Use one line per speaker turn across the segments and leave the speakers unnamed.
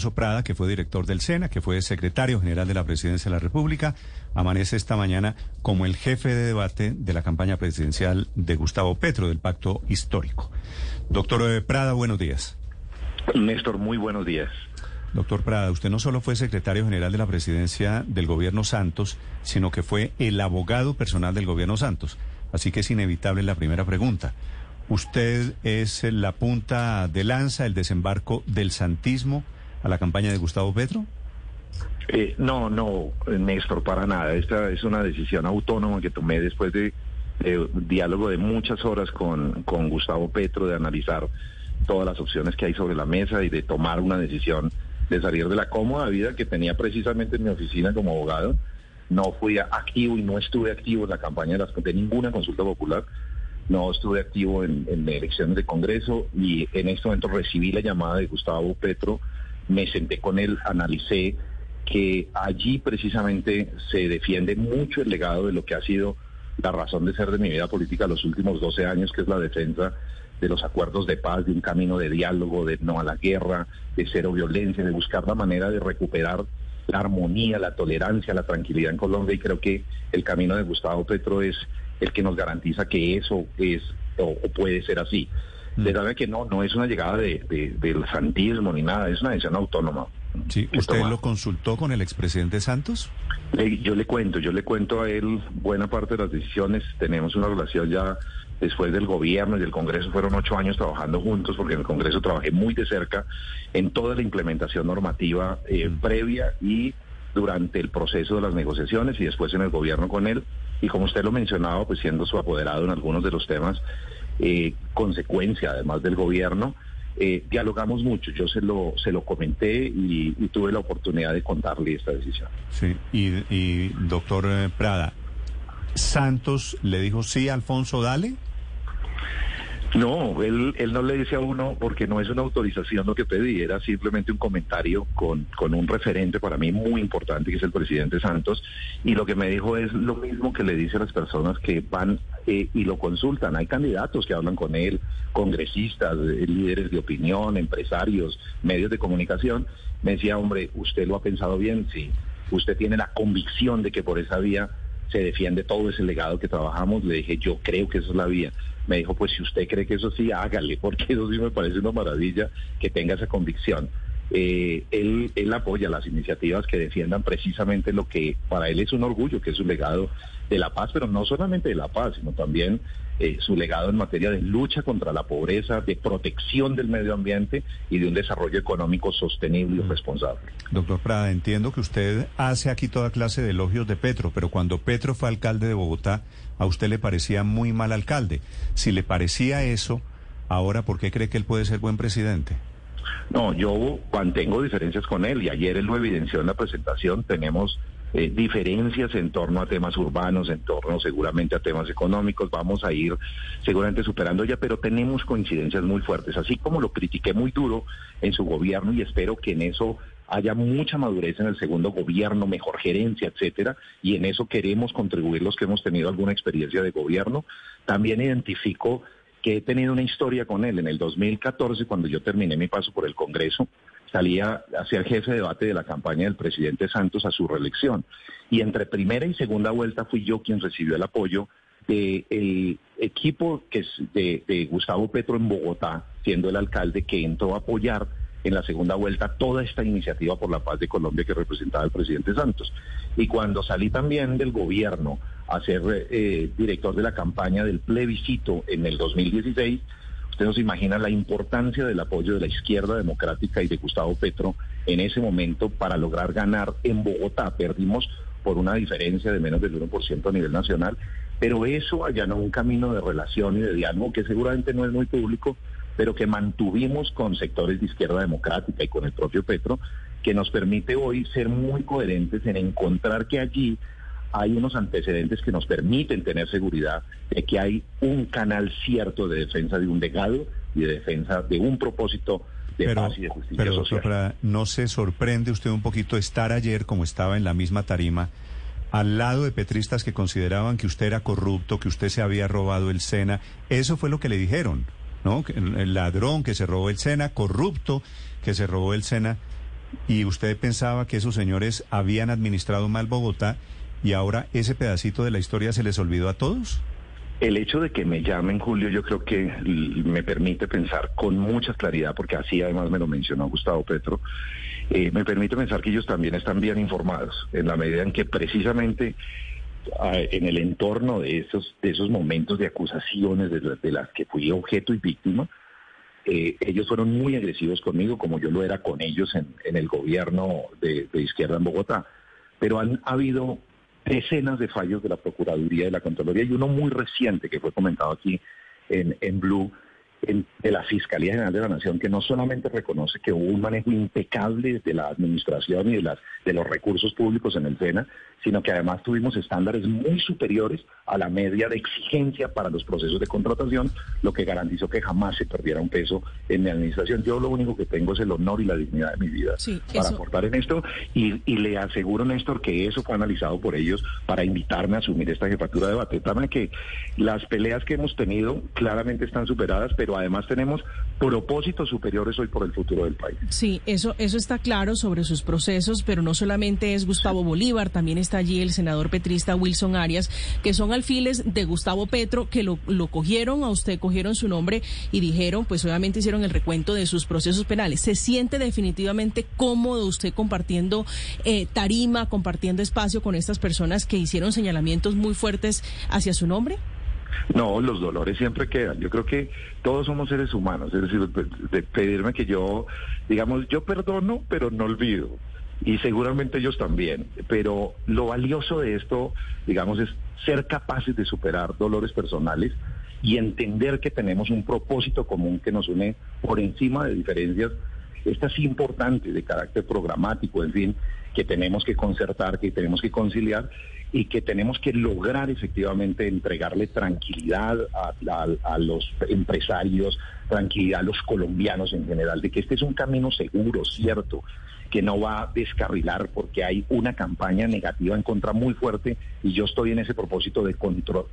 Alfonso Prada, que fue director del SENA, que fue secretario general de la Presidencia de la República, amanece esta mañana como el jefe de debate de la campaña presidencial de Gustavo Petro, del Pacto Histórico. Doctor eh, Prada, buenos días.
Néstor, muy buenos días.
Doctor Prada, usted no solo fue secretario general de la presidencia del gobierno Santos, sino que fue el abogado personal del gobierno Santos. Así que es inevitable la primera pregunta. ¿Usted es la punta de lanza, el desembarco del santismo a la campaña de Gustavo Petro?
Eh, no, no, Néstor, para nada. Esta es una decisión autónoma que tomé después de, diálogo de muchas horas con, con Gustavo Petro, de analizar todas las opciones que hay sobre la mesa y de tomar una decisión de salir de la cómoda vida que tenía precisamente en mi oficina como abogado. No fui activo y no estuve activo en la campaña de, las, de ninguna consulta popular no estuve activo en, elecciones de Congreso y en este momento recibí la llamada de Gustavo Petro, me senté con él, analicé que allí precisamente se defiende mucho el legado de lo que ha sido la razón de ser de mi vida política los últimos 12 años, que es la defensa de los acuerdos de paz, de un camino de diálogo, de no a la guerra, de cero violencia, de buscar la manera de recuperar la armonía, la tolerancia, la tranquilidad en Colombia y creo que el camino de Gustavo Petro es el que nos garantiza que eso es o, puede ser así. Mm. De verdad que no, no es una llegada de, del santismo ni nada, es una decisión autónoma.
Sí, ¿usted lo consultó con el expresidente Santos?
yo le cuento, yo le cuento a él buena parte de las decisiones. Tenemos una relación ya después del gobierno y del Congreso, fueron ocho años trabajando juntos, porque en el Congreso trabajé muy de cerca en toda la implementación normativa eh, mm. previa y durante el proceso de las negociaciones y después en el gobierno con él. Y como usted lo mencionaba, pues siendo su apoderado en algunos de los temas, eh, consecuencia además del gobierno, eh, dialogamos mucho. Yo se lo, se lo comenté y, tuve la oportunidad de contarle esta decisión.
Sí, y, y doctor eh, Prada, ¿Santos le dijo sí a Alfonso Dale?
No, él, él no le dice a uno porque no es una autorización lo que pedí, era simplemente un comentario con, con un referente para mí muy importante que es el presidente Santos y lo que me dijo es lo mismo que le dice a las personas que van eh, y lo consultan. Hay candidatos que hablan con él, congresistas, eh, líderes de opinión, empresarios, medios de comunicación. Me decía, hombre, usted lo ha pensado bien, sí. Usted tiene la convicción de que por esa vía se defiende todo ese legado que trabajamos. Le dije, yo creo que esa es la vía. Me dijo, pues si usted cree que eso sí, hágale, porque eso sí me parece una maravilla que tenga esa convicción. Eh, él, él apoya las iniciativas que defiendan precisamente lo que para él es un orgullo, que es un legado de la paz, pero no solamente de la paz, sino también eh, su legado en materia de lucha contra la pobreza, de protección del medio ambiente y de un desarrollo económico sostenible y mm. responsable.
Doctor Prada, entiendo que usted hace aquí toda clase de elogios de Petro, pero cuando Petro fue alcalde de Bogotá, a usted le parecía muy mal alcalde. Si le parecía eso, ahora, ¿por qué cree que él puede ser buen presidente?
No, yo mantengo diferencias con él y ayer él lo evidenció en la presentación. Tenemos eh, diferencias en torno a temas urbanos, en torno seguramente a temas económicos, vamos a ir seguramente superando ya, pero tenemos coincidencias muy fuertes, así como lo critiqué muy duro en su gobierno y espero que en eso haya mucha madurez en el segundo gobierno, mejor gerencia, etcétera, y en eso queremos contribuir los que hemos tenido alguna experiencia de gobierno. También identifico que he tenido una historia con él. En el 2014, cuando yo terminé mi paso por el Congreso, salía hacia el jefe de debate de la campaña del presidente Santos a su reelección. Y entre primera y segunda vuelta fui yo quien recibió el apoyo del equipo que es de, de Gustavo Petro en Bogotá, siendo el alcalde que entró a apoyar en la segunda vuelta toda esta iniciativa por la paz de Colombia que representaba el presidente Santos. Y cuando salí también del gobierno a ser eh, director de la campaña del plebiscito en el 2016, usted nos imagina la importancia del apoyo de la izquierda democrática y de Gustavo Petro en ese momento para lograr ganar en Bogotá. Perdimos por una diferencia de menos del 1% a nivel nacional, pero eso allanó un camino de relación y de diálogo que seguramente no es muy público, pero que mantuvimos con sectores de izquierda democrática y con el propio Petro, que nos permite hoy ser muy coherentes en encontrar que allí hay unos antecedentes que nos permiten tener seguridad de que hay un canal cierto de defensa de un legado y de defensa de un propósito de paz y de justicia
pero,
social.
¿no se sorprende usted un poquito estar ayer como estaba en la misma tarima al lado de petristas que consideraban que usted era corrupto, que usted se había robado el SENA? Eso fue lo que le dijeron. ¿no? El ladrón que se robó el SENA, corrupto que se robó el SENA. y usted pensaba que esos señores habían administrado mal Bogotá y ahora ese pedacito de la historia se les olvidó a todos?
El hecho de que me llamen Julio yo creo que me permite pensar con mucha claridad, porque así además me lo mencionó Gustavo Petro, eh, me permite pensar que ellos también están bien informados, en la medida en que precisamente en el entorno de esos, de esos momentos de acusaciones de, las que fui objeto y víctima, eh, ellos fueron muy agresivos conmigo, como yo lo era con ellos en, el gobierno de, de izquierda en Bogotá. Pero han habido decenas de fallos de la Procuraduría y de la Contraloría y uno muy reciente que fue comentado aquí en, en Blue de la Fiscalía General de la Nación, que no solamente reconoce que hubo un manejo impecable de la administración y de, las, de los recursos públicos en el SENA, sino que además tuvimos estándares muy superiores a la media de exigencia para los procesos de contratación, lo que garantizó que jamás se perdiera un peso en mi administración. Yo lo único que tengo es el honor y la dignidad de mi vida para aportar en esto y, y, le aseguro, Néstor, que eso fue analizado por ellos para invitarme a asumir esta jefatura de debate. También que las peleas que hemos tenido claramente están superadas, pero además tenemos propósitos superiores hoy por el futuro del país.
Sí, eso, eso está claro sobre sus procesos, pero no solamente es Gustavo Bolívar, también está allí el senador petrista Wilson Arias, que son alfiles de Gustavo Petro, que lo, lo cogieron a usted, cogieron su nombre y dijeron, pues obviamente hicieron el recuento de sus procesos penales. ¿Se siente definitivamente cómodo usted compartiendo eh, tarima, compartiendo espacio con estas personas que hicieron señalamientos muy fuertes hacia su nombre?
No, los dolores siempre quedan. Yo creo que todos somos seres humanos. Es decir, de pedirme que yo, digamos, yo perdono, pero no olvido. Y seguramente ellos también. Pero lo valioso de esto, digamos, es ser capaces de superar dolores personales y entender que tenemos un propósito común que nos une por encima de diferencias. Esta es importante de carácter programático, en fin, que tenemos que concertar, que tenemos que conciliar y que tenemos que lograr efectivamente entregarle tranquilidad a, los empresarios, tranquilidad a los colombianos en general, de que este es un camino seguro, cierto, que no va a descarrilar porque hay una campaña negativa en contra muy fuerte y yo estoy en ese propósito de,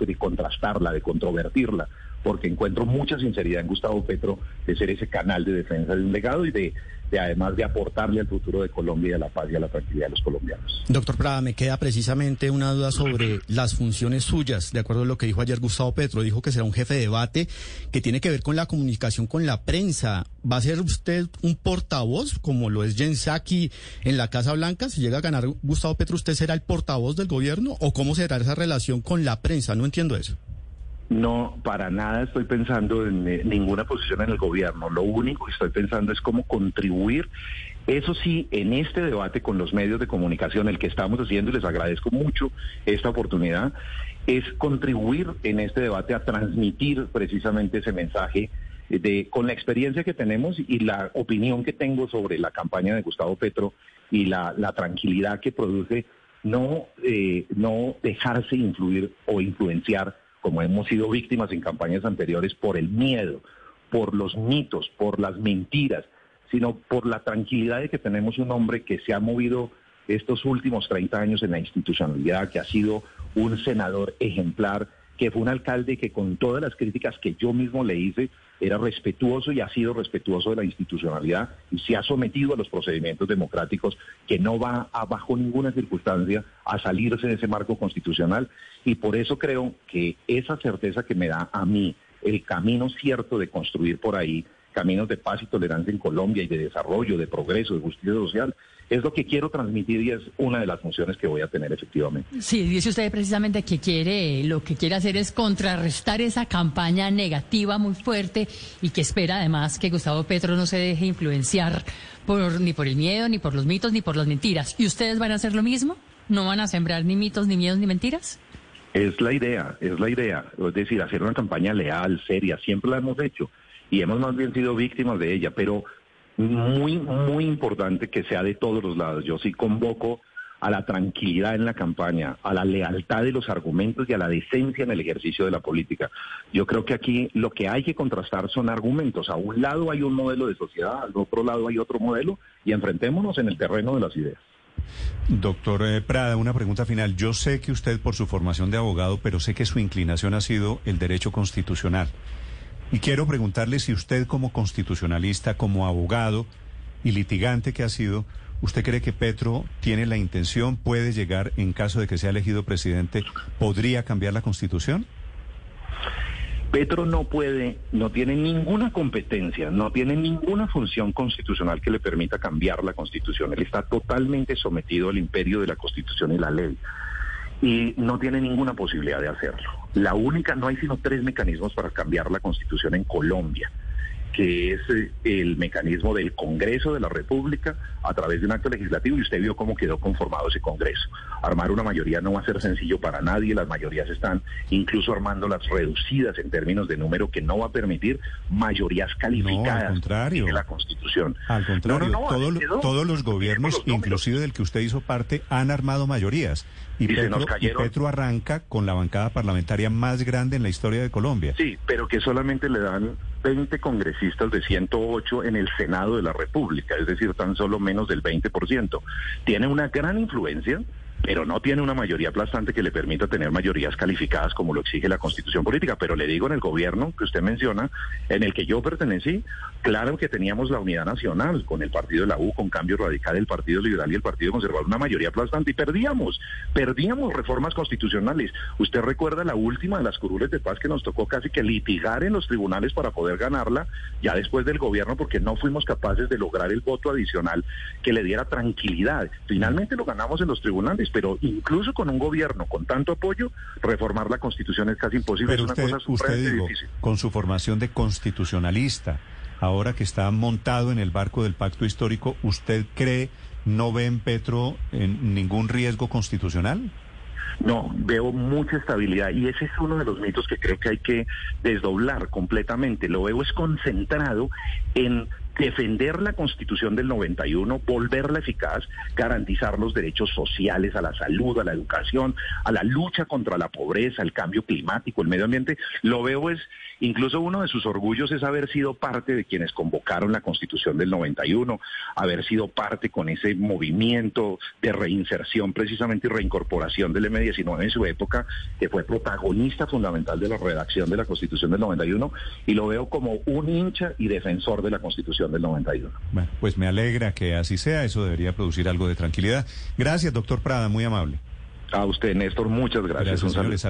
de contrastarla, de controvertirla, porque encuentro mucha sinceridad en Gustavo Petro de ser ese canal de defensa de un legado y de de además de aportarle al futuro de Colombia y a la paz y a la tranquilidad de los colombianos.
Doctor Prada, me queda precisamente una duda sobre las funciones suyas, de acuerdo a lo que dijo ayer Gustavo Petro, dijo que será un jefe de debate que tiene que ver con la comunicación con la prensa. ¿Va a ser usted un portavoz, como lo es Jen Psaki en la Casa Blanca? Si llega a ganar Gustavo Petro, ¿usted será el portavoz del gobierno? ¿O cómo será esa relación con la prensa? No entiendo eso.
No, para nada estoy pensando en eh, ninguna posición en el gobierno. Lo único que estoy pensando es cómo contribuir, eso sí, en este debate con los medios de comunicación, el que estamos haciendo, y les agradezco mucho esta oportunidad, es contribuir en este debate a transmitir precisamente ese mensaje de con la experiencia que tenemos y la opinión que tengo sobre la campaña de Gustavo Petro y la, tranquilidad que produce no, eh, no dejarse influir o influenciar como hemos sido víctimas en campañas anteriores, por el miedo, por los mitos, por las mentiras, sino por la tranquilidad de que tenemos un hombre que se ha movido estos últimos 30 años en la institucionalidad, que ha sido un senador ejemplar, que fue un alcalde que con todas las críticas que yo mismo le hice, era respetuoso y ha sido respetuoso de la institucionalidad y se ha sometido a los procedimientos democráticos que no va a bajo ninguna circunstancia a salirse de ese marco constitucional. Y por eso creo que esa certeza que me da a mí el camino cierto de construir por ahí caminos de paz y tolerancia en Colombia y de desarrollo, de progreso, de justicia social, es lo que quiero transmitir y es una de las funciones que voy a tener efectivamente.
Sí, dice usted precisamente que quiere, lo que quiere hacer es contrarrestar esa campaña negativa muy fuerte y que espera además que Gustavo Petro no se deje influenciar por, ni por el miedo, ni por los mitos, ni por las mentiras. ¿Y ustedes van a hacer lo mismo? ¿No van a sembrar ni mitos, ni miedos, ni mentiras?
Es la idea, es la idea. Es decir, hacer una campaña leal, seria, siempre la hemos hecho y hemos más bien sido víctimas de ella, pero muy, muy importante que sea de todos los lados. Yo sí convoco a la tranquilidad en la campaña, a la lealtad de los argumentos y a la decencia en el ejercicio de la política. Yo creo que aquí lo que hay que contrastar son argumentos. A un lado hay un modelo de sociedad, al otro lado hay otro modelo y enfrentémonos en el terreno de las ideas.
Doctor eh, Prada, una pregunta final. Yo sé que usted por su formación de abogado, pero sé que su inclinación ha sido el derecho constitucional. Y quiero preguntarle si usted como constitucionalista, como abogado y litigante que ha sido, ¿Usted cree que Petro tiene la intención, puede llegar, en caso de que sea elegido presidente, podría cambiar la constitución?
Petro no puede, no tiene ninguna competencia, no tiene ninguna función constitucional que le permita cambiar la constitución. Él está totalmente sometido al imperio de la constitución y la ley. Y no tiene ninguna posibilidad de hacerlo. La única, no hay sino tres mecanismos para cambiar la constitución en Colombia que es eh, el mecanismo del Congreso de la República a través de un acto legislativo y usted vio cómo quedó conformado ese Congreso. Armar una mayoría no va a ser sencillo para nadie, las mayorías están incluso armando las reducidas en términos de número que no va a permitir mayorías calificadas
contrario.
de la Constitución.
Al contrario, todos los gobiernos, inclusive del que usted hizo parte, han armado mayorías. Y, Petro, y Petro arranca con la bancada parlamentaria más grande en la historia de Colombia.
Sí, pero que solamente le dan 20 congresistas de 108 en el Senado de la República, es decir, tan solo menos del 20%. Tiene una gran influencia pero no tiene una mayoría aplastante que le permita tener mayorías calificadas como lo exige la constitución política. Pero le digo en el gobierno que usted menciona, en el que yo pertenecí, claro que teníamos la unidad nacional con el partido de la U, con cambio radical, el Partido Liberal y el Partido Conservador, una mayoría aplastante y perdíamos, perdíamos reformas constitucionales. Usted recuerda la última de las curules de paz que nos tocó casi que litigar en los tribunales para poder ganarla, ya después del gobierno, porque no fuimos capaces de lograr el voto adicional que le diera tranquilidad. Finalmente lo ganamos en los tribunales pero incluso con un gobierno con tanto apoyo, reformar la Constitución es casi imposible.
Pero
es una
cosa difícil. con su formación de constitucionalista, ahora que está montado en el barco del pacto histórico, ¿usted cree, no ve en Petro en ningún riesgo constitucional?
No, veo mucha estabilidad y ese es uno de los mitos que creo que hay que desdoblar completamente. Lo veo es concentrado en defender la constitución del 91, volverla eficaz, garantizar los derechos sociales a la salud, a la educación, a la lucha contra la pobreza, el cambio climático, el medio ambiente, lo veo es, incluso uno de sus orgullos es haber sido parte de quienes convocaron la constitución del 91, haber sido parte con ese movimiento de reinserción precisamente y reincorporación del M19 en su época, que fue protagonista fundamental de la redacción de la constitución del 91, y lo veo como un hincha y defensor de la constitución del 91.
Bueno, pues me alegra que así sea, eso debería producir algo de tranquilidad. Gracias, doctor Prada, muy amable.
A usted, Néstor, muchas gracias.
gracias